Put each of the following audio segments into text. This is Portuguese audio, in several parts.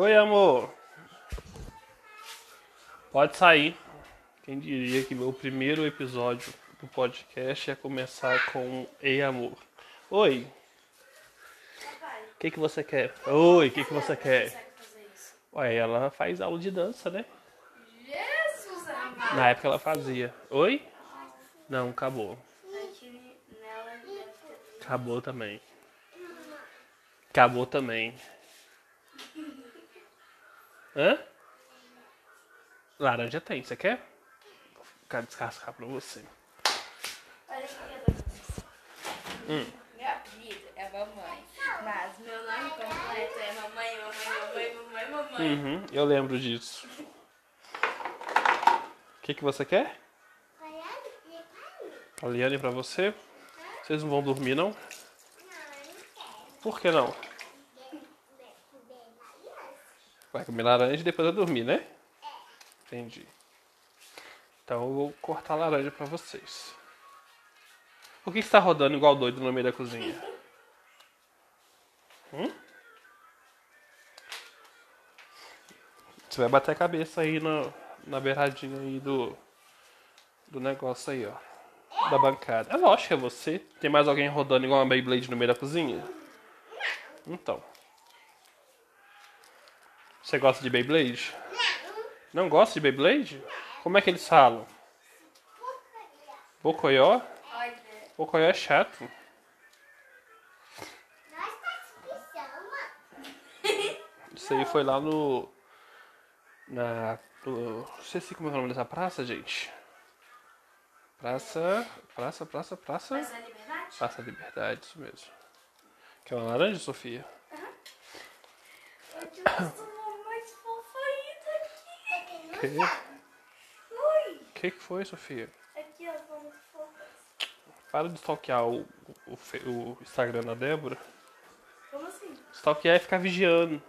Oi, amor. Pode sair. Quem diria que meu primeiro episódio do podcast ia começar com Ei, amor. Oi. O que, que você quer? Oi, o que, que você quer? Ué, ela faz aula de dança, né? Jesus amado. Na época ela fazia. Oi? Não, acabou. Acabou também. Acabou também. Hã? Laranja tem, você quer? Vou descascar pra você. Olha aqui, eu Hum. Meu apelido é mamãe. Mas meu nome completo é mamãe, mamãe, mamãe, mamãe, mamãe. Uhum, eu lembro disso. O que, que você quer? A Liane pra você? Vocês não vão dormir, não? Por que não? Vai comer laranja e depois vai dormir, né? Entendi. Então eu vou cortar laranja pra vocês. Por que você tá rodando igual doido no meio da cozinha? Hum? Você vai bater a cabeça aí no, na beiradinha aí do, do negócio aí, ó. Da bancada. É lógico que é você. Tem mais alguém rodando igual uma Beyblade no meio da cozinha? Então. Você gosta de Beyblade? Não gosta de Beyblade? Como é que eles falam? Bocoió? Bocoió é chato. Isso aí foi lá no. Na. No, não sei se como é o nome dessa praça, gente. Praça. Praça, praça, praça. mas a liberdade? Praça Liberdade, isso mesmo. Quer uma laranja, Sofia? Eu te uma mais fofa ainda aqui. Que? Ui, que que foi, Sofia? aqui ó, fofas. Para de stalkear o, o, o Instagram da Débora. Como assim? Stalkear é ficar vigiando.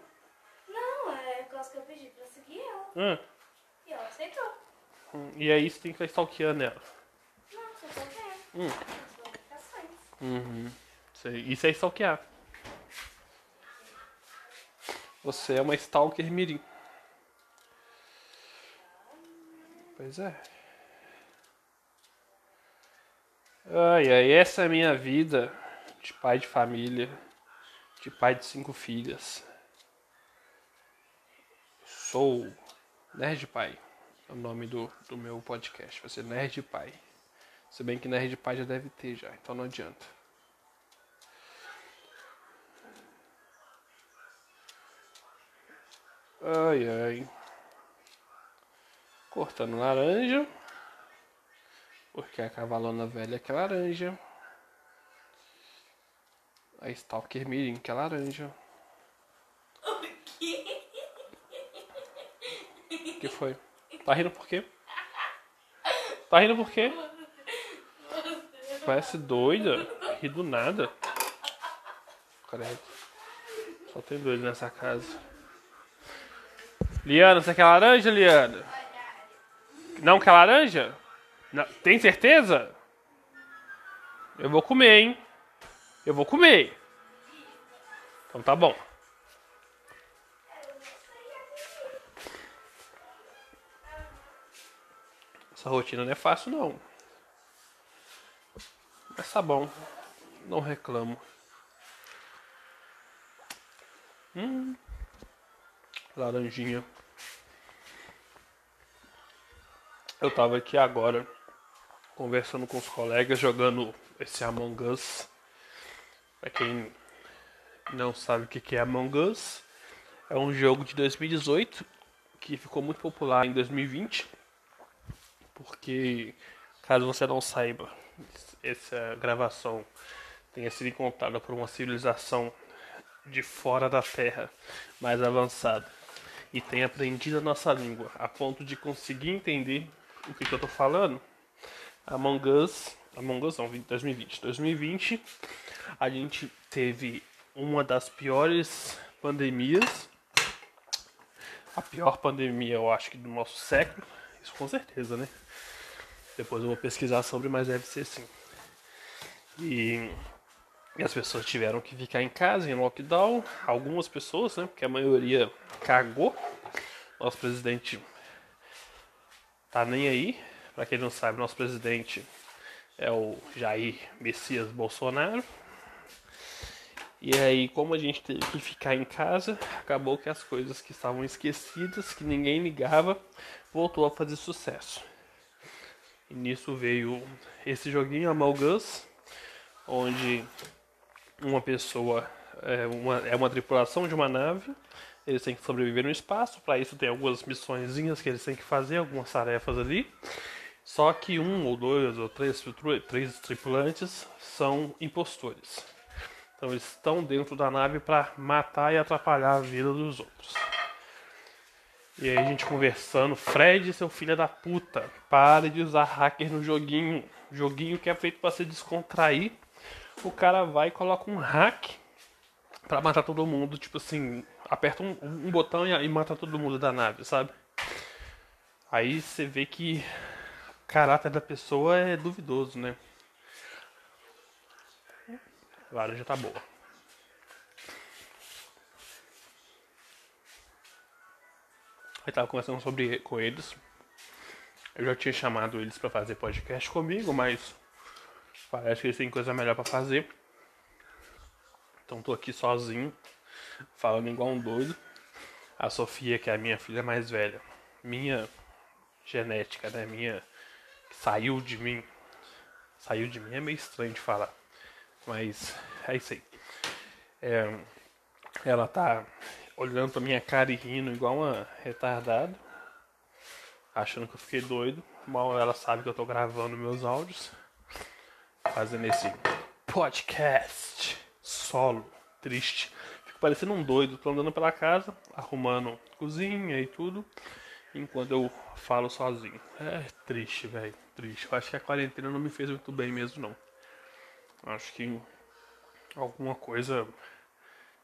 Não, é coisa que eu pedi pra seguir ela. E ela aceitou. Hum, E aí você tem que ficar stalkeando ela. Não, você só quer. Hum. Uhum. Isso é stalkear. Você é uma stalker mirim. Pois é. Ai, ai, essa é a minha vida de pai de família, de pai de cinco filhas. Sou Nerd Pai, é o nome do, do meu podcast. Vai ser Nerd Pai. Se bem que Nerd Pai já deve ter já, então não adianta. Ai, ai. Cortando laranja. Porque a cavalona velha que é laranja. A Stalker Mirim que é laranja. O quê? O que foi? Tá rindo por quê? Tá rindo por quê? Parece doida. Ri do nada. Credo. Só tem doido nessa casa. Liana, você quer laranja, Liana? Não quer laranja? Não- Tem certeza? Eu vou comer, hein? Eu vou comer. Então tá bom. Essa rotina não é fácil, não. Mas tá bom. Não reclamo. Hum. Laranjinha. Eu tava aqui agora conversando com os colegas, jogando esse Among Us. Pra quem não sabe o que é Among Us, é um jogo de 2018 que ficou muito popular em 2020. Porque, caso você não saiba, essa gravação tenha sido encontrada por uma civilização de fora da Terra mais avançada e tenha aprendido a nossa língua a ponto de conseguir entender o que, que eu tô falando. Among Us, Among Us não, 2020. 2020 a gente teve uma das piores pandemias, a pior pandemia eu acho que do nosso século, isso com certeza, né? Depois eu vou pesquisar sobre, mas deve ser sim. E E as pessoas tiveram que ficar em casa, em lockdown. Algumas pessoas, né? Porque a maioria cagou. Nosso presidente tá nem aí. Para quem não sabe, nosso presidente é o Jair Messias Bolsonaro. E aí, como a gente teve que ficar em casa, acabou que as coisas que estavam esquecidas, que ninguém ligava, voltou a fazer sucesso. E nisso veio esse joguinho Among Us, onde uma pessoa é uma, é uma tripulação de uma nave, eles têm que sobreviver no espaço, para isso tem algumas missõezinhas que eles têm que fazer, algumas tarefas ali. Só que um ou dois ou três, três tripulantes são impostores. Então eles estão dentro da nave para matar e atrapalhar a vida dos outros. E aí a gente conversando, Fred, seu filho da puta, pare de usar hacker no joguinho. Joguinho que é feito para se descontrair. O cara vai e coloca um hack para matar todo mundo. Tipo assim, aperta um, um botão e, e, mata todo mundo da nave, sabe? Aí você vê que o caráter da pessoa é duvidoso, né? A laranja tá boa. Eu tava conversando sobre com eles. Eu já tinha chamado eles para fazer podcast comigo, mas parece que eles têm coisa melhor para fazer. Então tô aqui sozinho, falando igual um doido. A Sofia, que é a minha filha mais velha, minha genética, né? Minha saiu de mim. Saiu de mim é meio estranho de falar. Mas é isso aí. É, ela tá olhando pra minha cara e rindo igual uma retardada. Achando que eu fiquei doido. Mal ela sabe que eu tô gravando meus áudios. Fazendo esse podcast solo, triste. Parecendo um doido. Tô andando pela casa, arrumando cozinha e tudo. Enquanto eu falo sozinho. É triste, velho. Triste. Eu acho que a quarentena não me fez muito bem mesmo, não. Acho que alguma coisa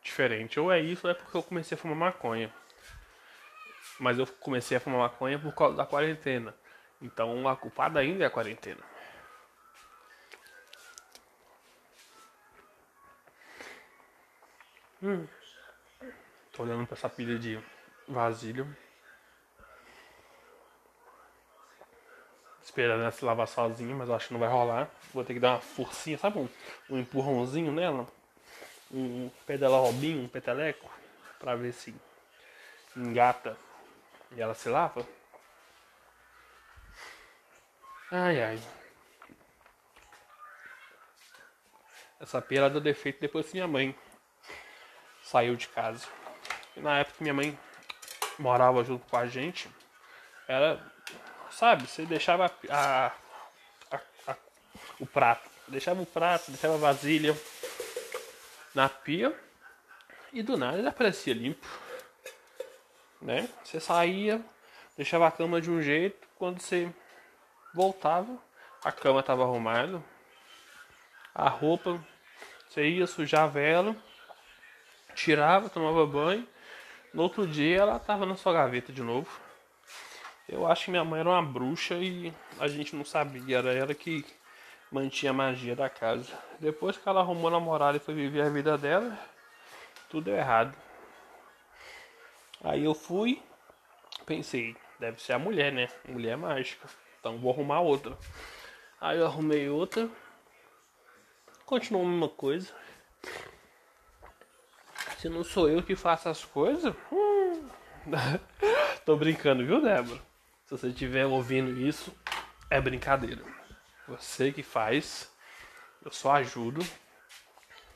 diferente. Ou é isso, ou é porque eu comecei a fumar maconha. Mas eu comecei a fumar maconha por causa da quarentena. Então a culpada ainda é a quarentena. Hum. Tô olhando pra essa pilha de vasilha. esperando ela se lavar sozinha, mas acho que não vai rolar. Vou ter que dar uma forcinha, sabe? Um, um empurrãozinho nela. Um pedala robinho, um peteleco. Pra ver se engata e ela se lava. Ai ai. Essa pera deu defeito depois que minha mãe saiu de casa. E na época que minha mãe morava junto com a gente, era sabe? Você deixava a, a, a, o prato, deixava o prato, deixava a vasilha na pia e do nada ele aparecia limpo, né? Você saía, deixava a cama de um jeito, quando você voltava, a cama estava arrumada, a roupa, você ia sujar ela, tirava, tomava banho, no outro dia ela estava na sua gaveta de novo. Eu acho que minha mãe era uma bruxa e a gente não sabia, era ela que mantinha a magia da casa. Depois que ela arrumou namorado e foi viver a vida dela, tudo deu errado. Aí eu fui, pensei, deve ser a mulher, né? Mulher mágica. Então vou arrumar outra. Aí eu arrumei outra. Continuou a mesma coisa. Se não sou eu que faço as coisas. Hum. Tô brincando, viu, Débora? Se você estiver ouvindo isso, é brincadeira. Você que faz, eu só ajudo.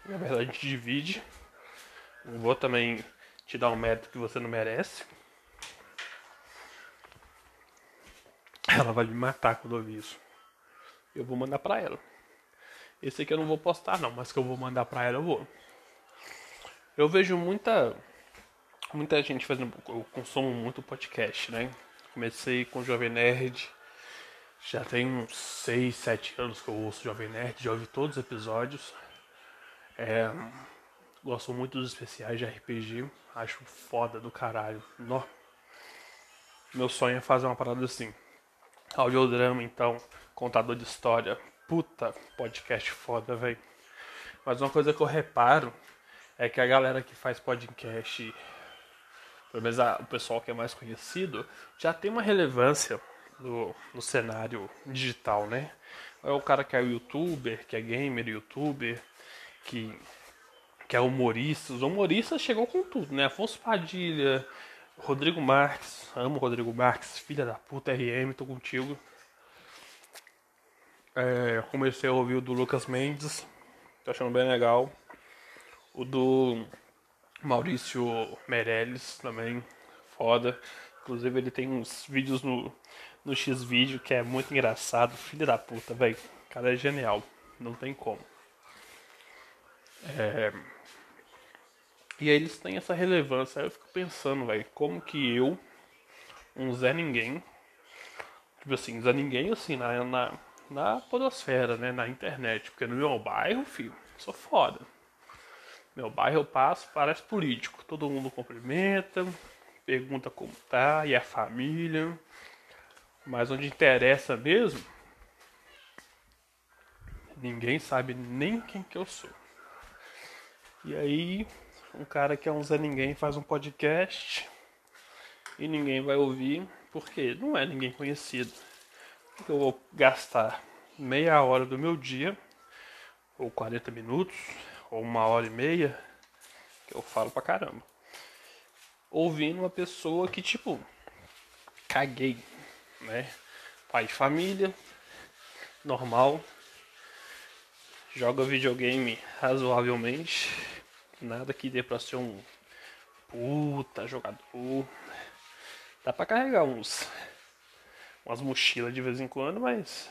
Na verdade, divide. Não vou também te dar um mérito que você não merece. Ela vai me matar quando ouvir isso. Eu vou mandar pra ela. Esse aqui eu não vou postar não, mas que eu vou mandar pra ela eu vou. Eu vejo muita muita gente fazendo, eu consumo muito podcast, né? Comecei com o Jovem Nerd. Já tem uns 6, 7 anos que eu ouço Jovem Nerd, já ouvi todos os episódios. É, gosto muito dos especiais de RPG. Acho foda do caralho. No. Meu sonho é fazer uma parada assim. Audiodrama, então, contador de história. Puta, podcast foda, velho. Mas uma coisa que eu reparo é que a galera que faz podcast, pelo menos a, o pessoal que é mais conhecido, já tem uma relevância no, no cenário digital, né? É o cara que é youtuber, que é gamer, youtuber, que, que é humorista. Os humoristas chegou com tudo, né? Afonso Padilha, Rodrigo Marques, amo Rodrigo Marques, filha da puta RM, tô contigo. É, comecei a ouvir o do Lucas Mendes, tô achando bem legal. O do Maurício Meirelles também, foda. Inclusive ele tem uns vídeos no, no X-Vídeo que é muito engraçado. Filho da puta, velho. O cara é genial. Não tem como. É... E aí eles têm essa relevância. Aí eu fico pensando, velho, como que eu, um Zé Ninguém, tipo assim, Zé Ninguém, assim, na, na, na podosfera, né, na internet, porque no meu bairro, filho, sou foda. Meu bairro eu passo, parece político. Todo mundo cumprimenta, pergunta como tá, e a família. Mas onde interessa mesmo, ninguém sabe nem quem que eu sou. E aí, um cara que é um Zé Ninguém faz um podcast e ninguém vai ouvir, porque não é ninguém conhecido. Eu vou gastar meia hora do meu dia, ou 40 minutos, ou uma hora e meia, que eu falo pra caramba, ouvindo uma pessoa que, tipo, caguei, né? Pai de família, normal, joga videogame razoavelmente, nada que dê pra ser um puta jogador. Dá pra carregar uns umas mochilas de vez em quando, mas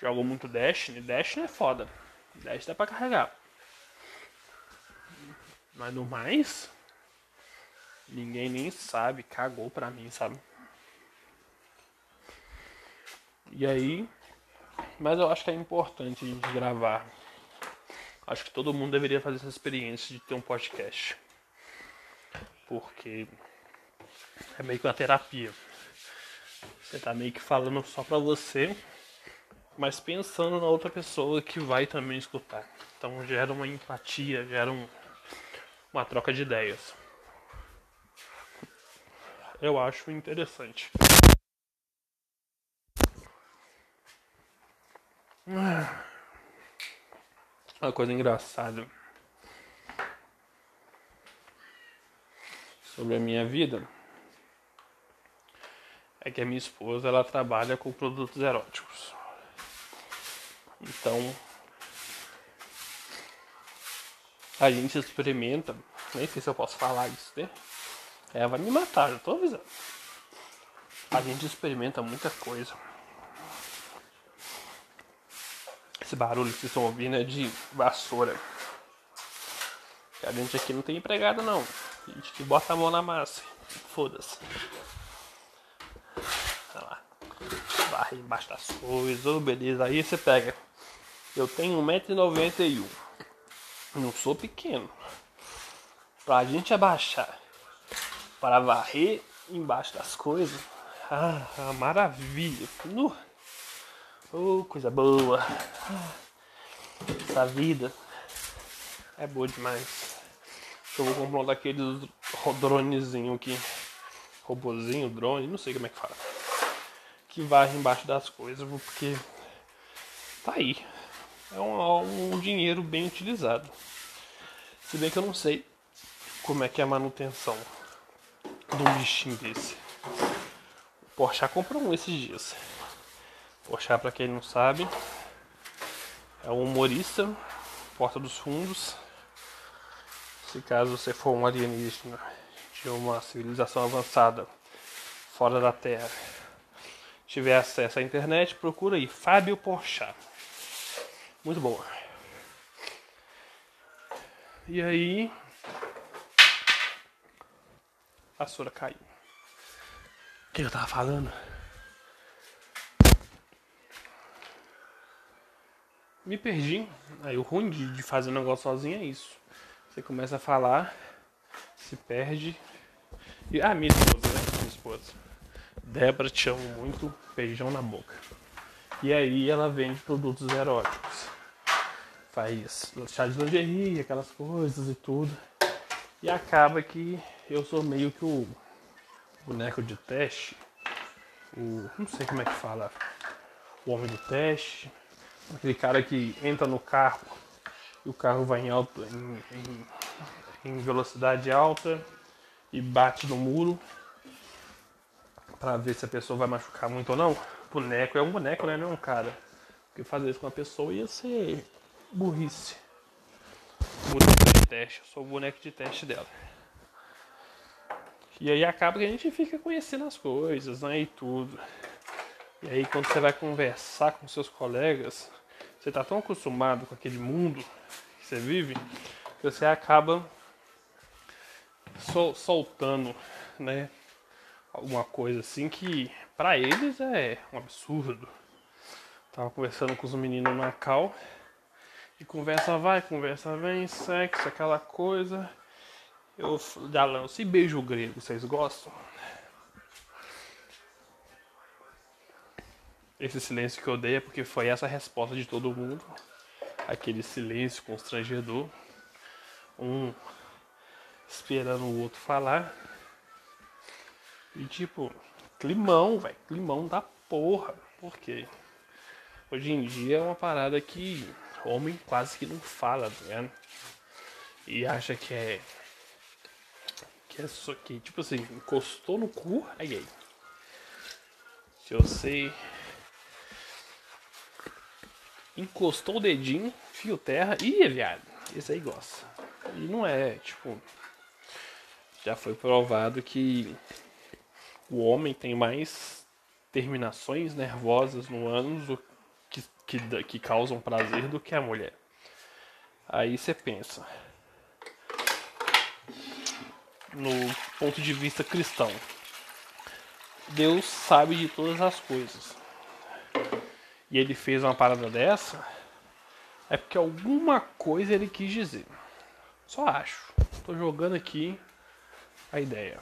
jogo muito Destiny. Destiny é foda. Destiny dá pra carregar. Mas no mais, ninguém nem sabe, cagou pra mim, sabe? E aí, mas eu acho que é importante a gente gravar. Acho que todo mundo deveria fazer essa experiência de ter um podcast. Porque é meio que uma terapia. Você tá meio que falando só pra você, mas pensando na outra pessoa que vai também escutar. Então gera uma empatia, gera um, uma troca de ideias. Eu acho interessante. Uma coisa engraçada sobre a minha vida é que a minha esposa ela trabalha com produtos eróticos. Então a gente experimenta, nem sei se eu posso falar isso, né? Ela vai me matar, já tô avisando. A gente experimenta muita coisa. Esse barulho que vocês estão ouvindo é de vassoura. A gente aqui não tem empregado não. A gente que bota a mão na massa. Foda-se. Olha lá. Barra embaixo das coisas. Beleza. Aí você pega. Eu tenho 1,91m. Não sou pequeno. Pra gente abaixar. Para varrer embaixo das coisas. Ah, maravilha. No. Oh, coisa boa. Essa vida é boa demais. Eu vou comprar um daqueles dronezinho aqui. Robozinho, drone, não sei como é que fala. Que varre embaixo das coisas, porque tá aí. É um, um dinheiro bem utilizado. Se bem que eu não sei como é que é a manutenção de um bichinho desse. O Porsche comprou um esses dias. Porchat, para quem não sabe, é um humorista, Porta dos Fundos. Se caso você for um alienígena de uma civilização avançada fora da Terra, tiver acesso à internet, procura aí Fábio Porchat. Muito boa. E aí a Sora caiu. O que eu tava falando? me perdi. Aí o ruim de, fazer um negócio sozinho é isso. Você começa a falar, se perde. E, ah, minha esposa, né? Minha esposa. Débora, te amo muito, beijão na boca. E aí ela vende produtos eróticos. Faz chá de lingerie, aquelas coisas e tudo. E acaba que eu sou meio que o boneco de teste, o. não sei como é que fala, o homem do teste, aquele cara que entra no carro e o carro vai em, alto, em, em, em velocidade alta e bate no muro para ver se a pessoa vai machucar muito ou não. Boneco é um boneco, né? Não é um cara. Porque fazer isso com uma pessoa ia ser burrice. Boneco de teste, eu sou o boneco de teste dela. E aí acaba que a gente fica conhecendo as coisas, né? E tudo. E aí quando você vai conversar com seus colegas, você tá tão acostumado com aquele mundo que você vive, que você acaba sol soltando, né? Alguma coisa assim que para eles é um absurdo. Tava conversando com os meninos na cal e conversa vai, conversa vem, sexo, aquela coisa. Eu já lanço. E beijo grego, vocês gostam? Esse silêncio que eu dei é porque foi essa a resposta de todo mundo. Aquele silêncio constrangedor. Um esperando o outro falar. E tipo, climão, velho. Climão da porra. Por quê? Hoje em dia é uma parada que homem quase que não fala, tá ligado? E acha que é que é só que, tipo assim, encostou no cu, é gay. Se você encostou o dedinho, fio terra, e viado. Esse aí gosta. E não é, tipo. Já foi provado que o homem tem mais terminações nervosas no ânus que, que, que causam prazer do que a mulher. Aí você pensa, no ponto de vista cristão. Deus sabe de todas as coisas. E ele fez uma parada dessa, é porque alguma coisa ele quis dizer. Só acho. Tô jogando aqui a ideia.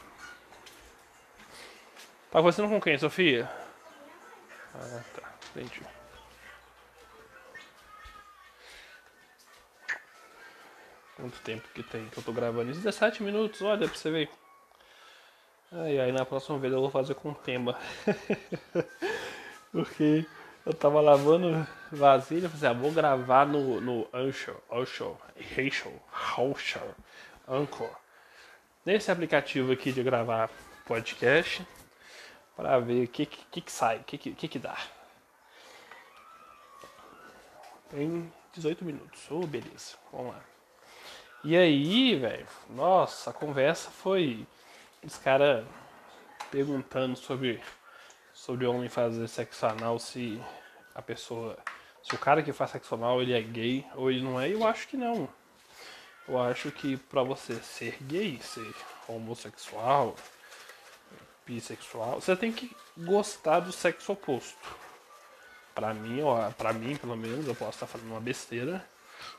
Tá conversando com quem, Sofia? Ah, tá. Entendi. Quanto tempo que tem que eu tô gravando? 17 minutos, olha pra você ver. Aí, aí na próxima vez eu vou fazer com tema. Porque eu tava lavando vasilha, falei, ah, vou gravar no, no Anchor, Anchor, Anchor, Anchor, Anchor. Nesse aplicativo aqui de gravar podcast, para ver o que, que, que sai, o que, que, que dá. Tem 18 minutos, oh beleza, vamos lá. E aí, velho, nossa, a conversa foi os caras perguntando sobre sobre o homem fazer sexo anal se a pessoa se o cara que faz sexo anal ele é gay ou ele não é. Eu acho que não. Eu acho que para você ser gay, ser homossexual, bissexual, você tem que gostar do sexo oposto. Para mim, para mim, pelo menos, eu posso estar falando uma besteira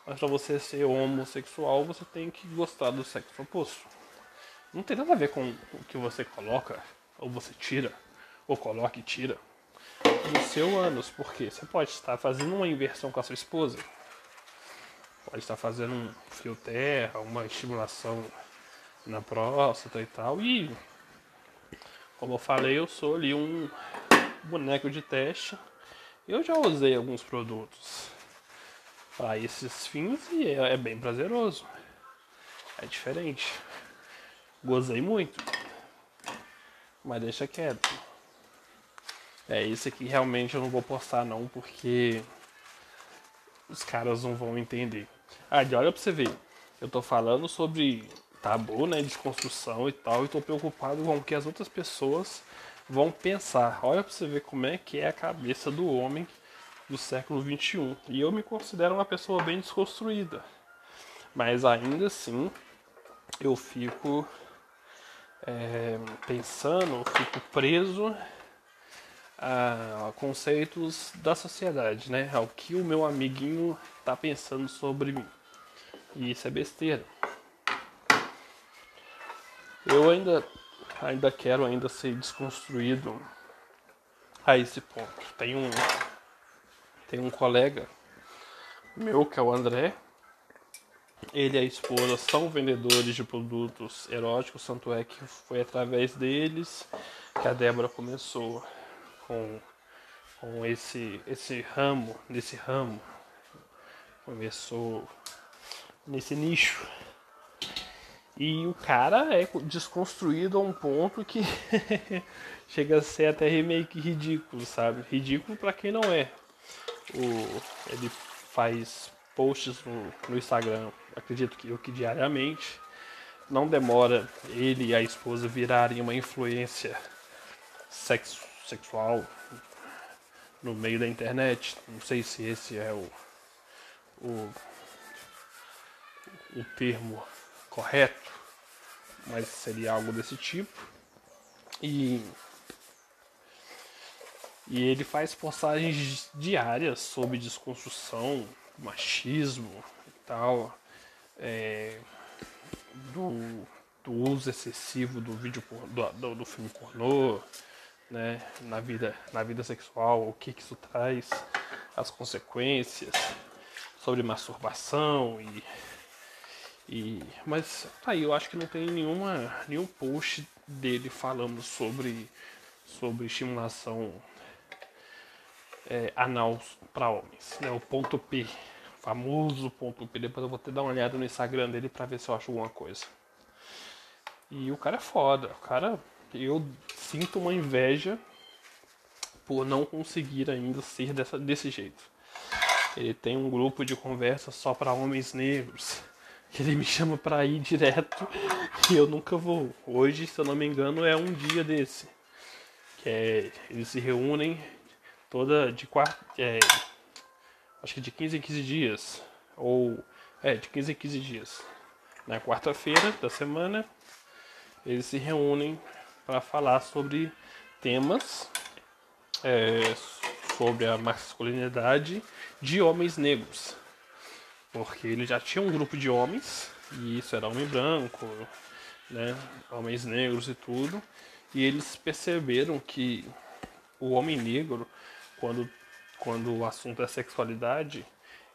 mas para você ser homossexual, você tem que gostar do sexo oposto. Não tem nada a ver com o que você coloca, ou você tira, ou coloca e tira no seu ânus, porque você pode estar fazendo uma inversão com a sua esposa, pode estar fazendo um fio terra, uma estimulação na próstata e tal, e como eu falei, eu sou ali um boneco de teste. Eu já usei alguns produtos para esses fins e é, é bem prazeroso. É diferente. Gozei muito. Mas deixa quieto. É, isso aqui realmente eu não vou postar não, porque os caras não vão entender. Ah, de olha pra você ver. Eu tô falando sobre tabu, né, desconstrução e tal, e tô preocupado com o que as outras pessoas vão pensar. Olha pra você ver como é que é a cabeça do homem do século XXI. E eu me considero uma pessoa bem desconstruída. Mas ainda assim, eu fico é, pensando, fico preso a, conceitos da sociedade, né? Ao que o meu amiguinho está pensando sobre mim. E isso é besteira. Eu ainda, ainda quero ainda ser desconstruído a esse ponto. Tem um tem um colega meu, que é o André. Ele e a esposa são vendedores de produtos eróticos, tanto é que foi através deles que a Débora começou com, com esse, esse ramo, nesse ramo. Começou nesse nicho. E o cara é desconstruído a um ponto que chega a ser até remake ridículo, sabe? Ridículo para quem não é. O, ele faz posts no, no Instagram, acredito que que diariamente. Não demora ele e a esposa virarem uma influência sexo, sexual no meio da internet. Não sei se esse é o, o, o termo correto, mas seria algo desse tipo. E, e ele faz postagens diárias sobre desconstrução, machismo e tal, é, do, do uso excessivo do vídeo do, do, do filme pornô, né, na vida na vida sexual, o que, que isso traz, as consequências, sobre masturbação e e, mas tá aí, eu acho que não tem nenhuma, nenhum post dele falando sobre, sobre estimulação é, anal para homens. Né? O ponto P, famoso ponto P. Depois eu vou ter dar uma olhada no Instagram dele para ver se eu acho alguma coisa. E o cara é foda. O cara, eu sinto uma inveja por não conseguir ainda ser dessa, desse jeito. Ele tem um grupo de conversa só para homens negros ele me chama para ir direto e eu nunca vou. Hoje, se eu não me engano, é um dia desse. Que é, eles se reúnem toda de quarta. É, acho que de 15 em 15 dias. Ou. É, de 15 em 15 dias. Na quarta-feira da semana, eles se reúnem para falar sobre temas é, sobre a masculinidade de homens negros porque ele já tinha um grupo de homens, e isso era homem branco, né, homens negros e tudo, e eles perceberam que o homem negro, quando, quando o assunto é sexualidade,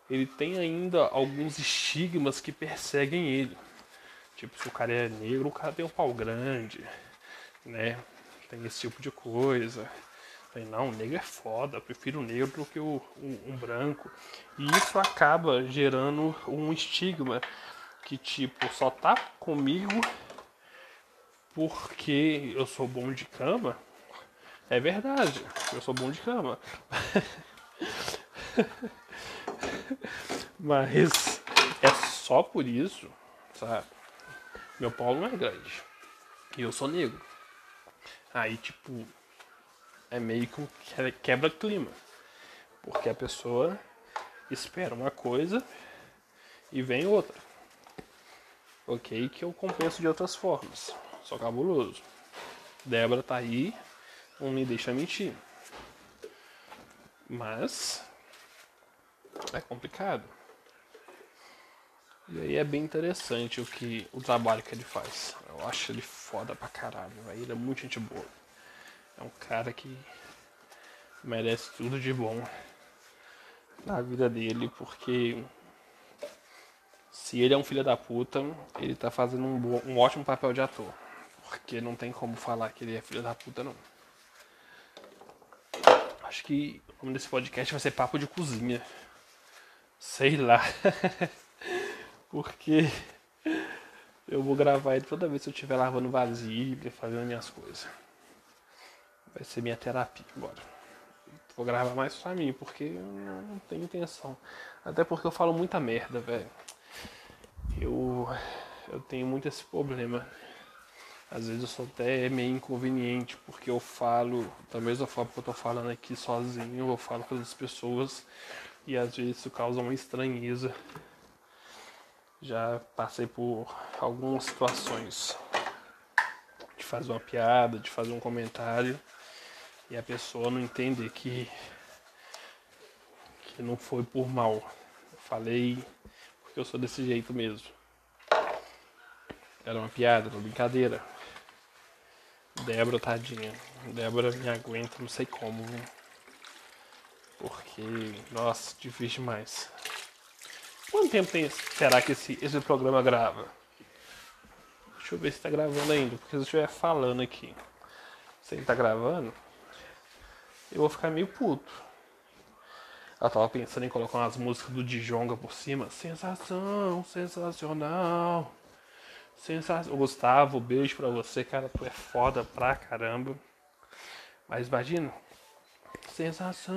ele tem ainda alguns estigmas que perseguem ele. Tipo, se o cara é negro, o cara tem um pau grande, né? Tem esse tipo de coisa. Falei, não, o negro é foda, prefiro o negro do que o, um, um branco. E isso acaba gerando um estigma que, tipo, só tá comigo porque eu sou bom de cama. É verdade, eu sou bom de cama. Mas é só por isso, sabe? Meu pau não é grande. E eu sou negro. Aí, tipo, é meio que um quebra-clima. Porque a pessoa espera uma coisa e vem outra. Ok, que eu compenso de outras formas. Sou cabuloso. Débora tá aí, não me deixa mentir. Mas é complicado. E aí é bem interessante o que o trabalho que ele faz. Eu acho ele foda pra caralho, véio. ele é muito gente boa. É um cara que merece tudo de bom na vida dele, porque se ele é um filho da puta, ele tá fazendo um, bom, um ótimo papel de ator. Porque não tem como falar que ele é filho da puta, não. Que o nome desse podcast vai ser Papo de Cozinha. Sei lá. porque eu vou gravar ele toda vez que eu estiver lavando vasilha, fazendo minhas coisas. Vai ser minha terapia agora. Vou gravar mais pra mim, porque eu não tenho intenção. Até porque eu falo muita merda, velho. Eu, eu tenho muito esse problema. Às vezes eu sou até meio inconveniente, porque eu falo da mesma forma que eu tô falando aqui sozinho, eu falo com as pessoas e às vezes isso causa uma estranheza. Já passei por algumas situações de fazer uma piada, de fazer um comentário e a pessoa não entende que, que não foi por mal. Eu falei porque eu sou desse jeito mesmo. Era uma piada, uma brincadeira. Débora, tadinha. Débora me aguenta, não sei como. Porque, nossa, difícil demais. Quanto tempo tem, será que esse, esse programa grava? Deixa eu ver se tá gravando ainda, porque se eu estiver falando aqui, se ele tá gravando, eu vou ficar meio puto. Ela tava pensando em colocar umas músicas do Djonga por cima. Sensação, sensacional. Sensacional. Gustavo, beijo pra você, cara. Tu é foda pra caramba. Mas imagina. Sensação.